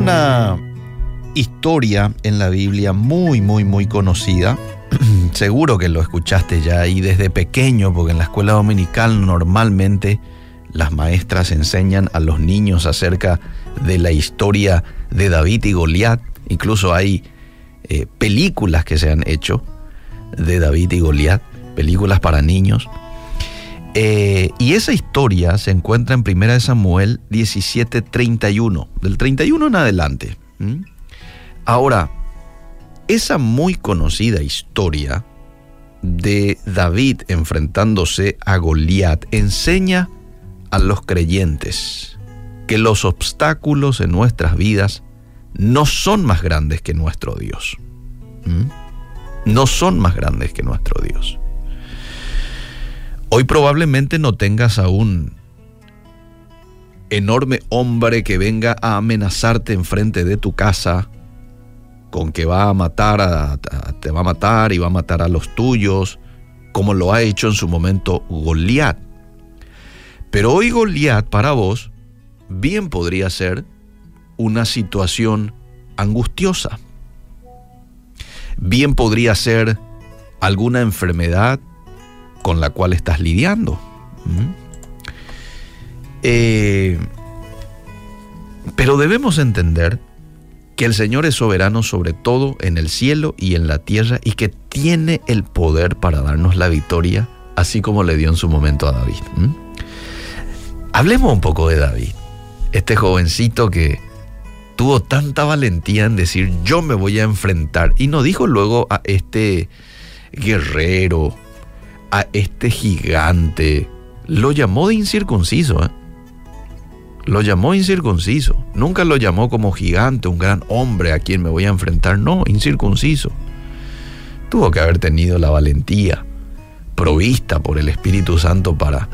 una historia en la Biblia muy, muy, muy conocida. Seguro que lo escuchaste ya y desde pequeño, porque en la escuela dominical normalmente las maestras enseñan a los niños acerca de la historia de David y Goliat. Incluso hay eh, películas que se han hecho de David y Goliat, películas para niños. Eh, y esa historia se encuentra en 1 Samuel 17:31, del 31 en adelante. Ahora, esa muy conocida historia de David enfrentándose a Goliat enseña a los creyentes que los obstáculos en nuestras vidas no son más grandes que nuestro Dios. No son más grandes que nuestro Dios. Hoy probablemente no tengas a un enorme hombre que venga a amenazarte enfrente de tu casa con que va a matar a, te va a matar y va a matar a los tuyos, como lo ha hecho en su momento Goliat. Pero hoy Goliat para vos bien podría ser una situación angustiosa. Bien podría ser alguna enfermedad con la cual estás lidiando. Eh, pero debemos entender que el Señor es soberano sobre todo en el cielo y en la tierra y que tiene el poder para darnos la victoria, así como le dio en su momento a David. Hablemos un poco de David, este jovencito que tuvo tanta valentía en decir yo me voy a enfrentar y no dijo luego a este guerrero, a este gigante, lo llamó de incircunciso. ¿eh? Lo llamó incircunciso. Nunca lo llamó como gigante, un gran hombre a quien me voy a enfrentar. No, incircunciso. Tuvo que haber tenido la valentía provista por el Espíritu Santo para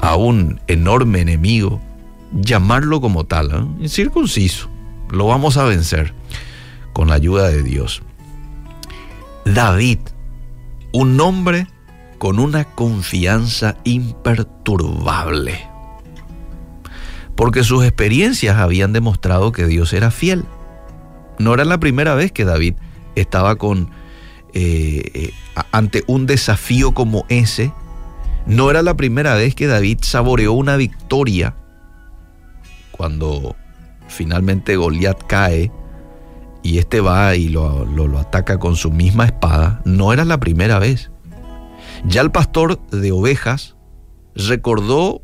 a un enorme enemigo llamarlo como tal, ¿eh? incircunciso. Lo vamos a vencer con la ayuda de Dios. David, un hombre con una confianza imperturbable. Porque sus experiencias habían demostrado que Dios era fiel. No era la primera vez que David estaba con eh, ante un desafío como ese. No era la primera vez que David saboreó una victoria cuando finalmente Goliat cae y este va y lo, ataca con su misma espada. No era la primera vez. Ya el pastor de ovejas recordó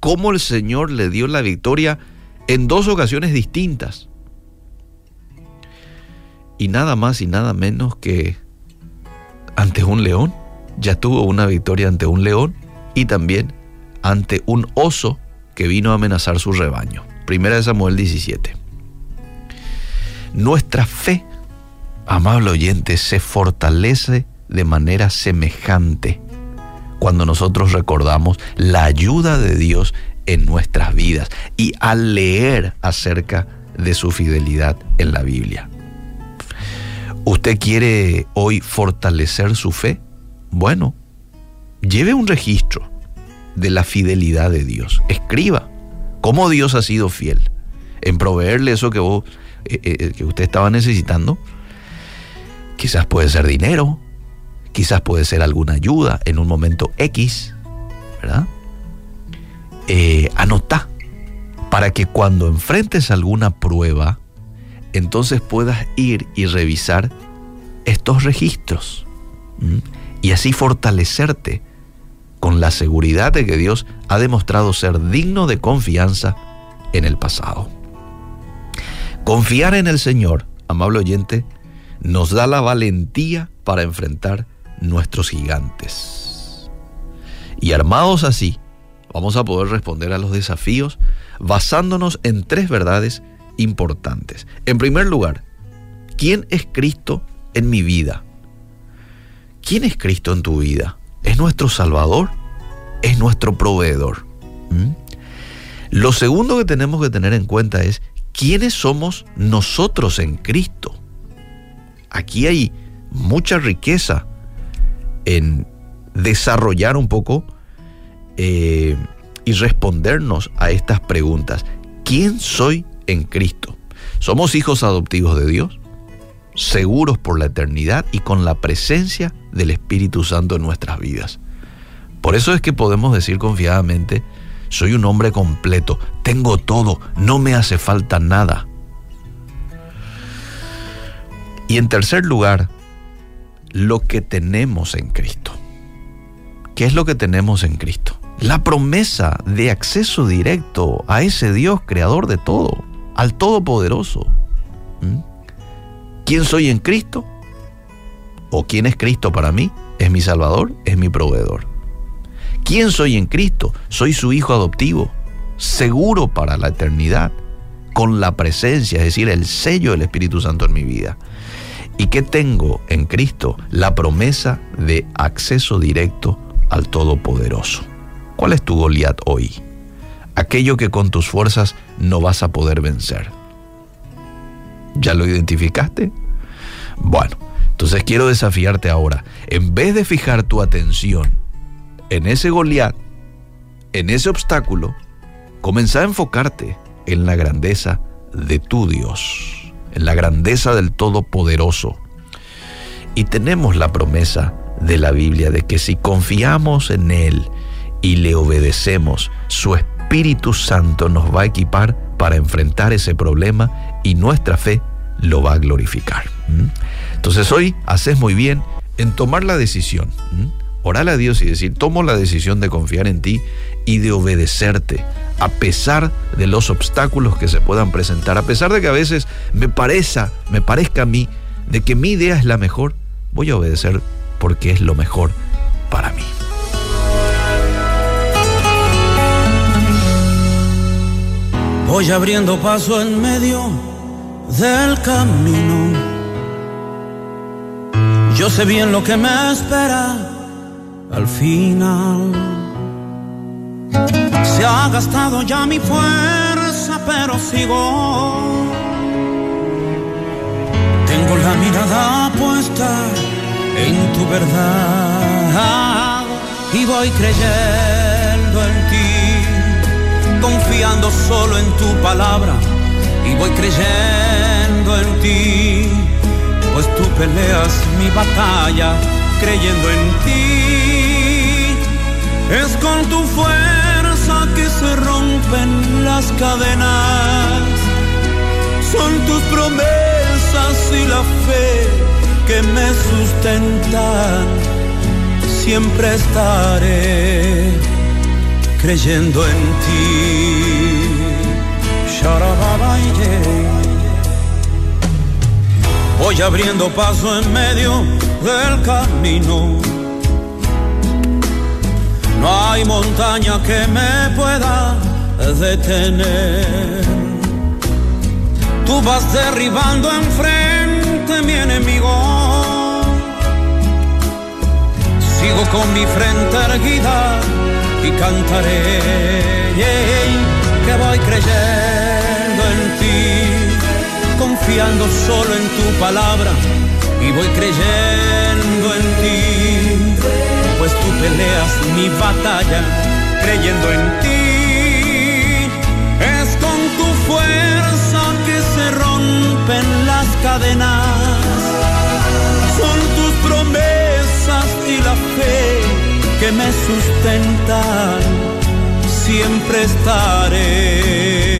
cómo el Señor le dio la victoria en dos ocasiones distintas. Y nada más y nada menos que ante un león. Ya tuvo una victoria ante un león y también ante un oso que vino a amenazar su rebaño. Primera de Samuel 17. Nuestra fe, amable oyente, se fortalece de manera semejante cuando nosotros recordamos la ayuda de Dios en nuestras vidas y al leer acerca de su fidelidad en la Biblia. ¿Usted quiere hoy fortalecer su fe? Bueno, lleve un registro de la fidelidad de Dios. Escriba cómo Dios ha sido fiel en proveerle eso que, vos, eh, eh, que usted estaba necesitando. Quizás puede ser dinero, quizás puede ser alguna ayuda en un momento X, ¿verdad? Eh, anota para que cuando enfrentes alguna prueba, entonces puedas ir y revisar estos registros y así fortalecerte con la seguridad de que Dios ha demostrado ser digno de confianza en el pasado. Confiar en el Señor, amable oyente, nos da la valentía para enfrentar nuestros gigantes. Y armados así, vamos a poder responder a los desafíos basándonos en tres verdades importantes. En primer lugar, ¿quién es Cristo en mi vida? ¿Quién es Cristo en tu vida? ¿Es nuestro Salvador? ¿Es nuestro proveedor? ¿Mm? Lo segundo que tenemos que tener en cuenta es quiénes somos nosotros en Cristo. Aquí hay mucha riqueza en desarrollar un poco eh, y respondernos a estas preguntas. ¿Quién soy en Cristo? Somos hijos adoptivos de Dios, seguros por la eternidad y con la presencia del Espíritu Santo en nuestras vidas. Por eso es que podemos decir confiadamente, soy un hombre completo, tengo todo, no me hace falta nada. Y en tercer lugar, lo que tenemos en Cristo. ¿Qué es lo que tenemos en Cristo? La promesa de acceso directo a ese Dios creador de todo, al Todopoderoso. ¿Mm? ¿Quién soy en Cristo? ¿O quién es Cristo para mí? Es mi Salvador, es mi proveedor. ¿Quién soy en Cristo? Soy su hijo adoptivo, seguro para la eternidad, con la presencia, es decir, el sello del Espíritu Santo en mi vida. ¿Y qué tengo en Cristo? La promesa de acceso directo al Todopoderoso. ¿Cuál es tu Goliat hoy? Aquello que con tus fuerzas no vas a poder vencer. ¿Ya lo identificaste? Bueno, entonces quiero desafiarte ahora. En vez de fijar tu atención en ese Goliat, en ese obstáculo, comenzá a enfocarte en la grandeza de tu Dios, en la grandeza del Todopoderoso. Y tenemos la promesa de la Biblia de que si confiamos en Él y le obedecemos, su Espíritu Santo nos va a equipar para enfrentar ese problema y nuestra fe lo va a glorificar. Entonces hoy haces muy bien en tomar la decisión orarle a Dios y decir, tomo la decisión de confiar en ti y de obedecerte, a pesar de los obstáculos que se puedan presentar, a pesar de que a veces me parezca, me parezca a mí de que mi idea es la mejor, voy a obedecer porque es lo mejor para mí. Voy abriendo paso en medio del camino. Yo sé bien lo que me espera al final. Se ha gastado ya mi fuerza, pero sigo. Tengo la mirada puesta en tu verdad y voy creyendo en ti, confiando solo en tu palabra y voy creyendo en ti, pues tú peleas mi batalla creyendo en ti. Es con tu fuerza que se rompen las cadenas. Son tus promesas y la fe que me sustentan. Siempre estaré creyendo en ti. Voy abriendo paso en medio del camino. Hay montaña que me pueda detener. Tú vas derribando enfrente mi enemigo. Sigo con mi frente erguida y cantaré que voy creyendo en ti, confiando solo en tu palabra y voy creyendo en ti, pues tú peleas mi batalla creyendo en ti. Es con tu fuerza que se rompen las cadenas, son tus promesas y la fe que me sustentan, siempre estaré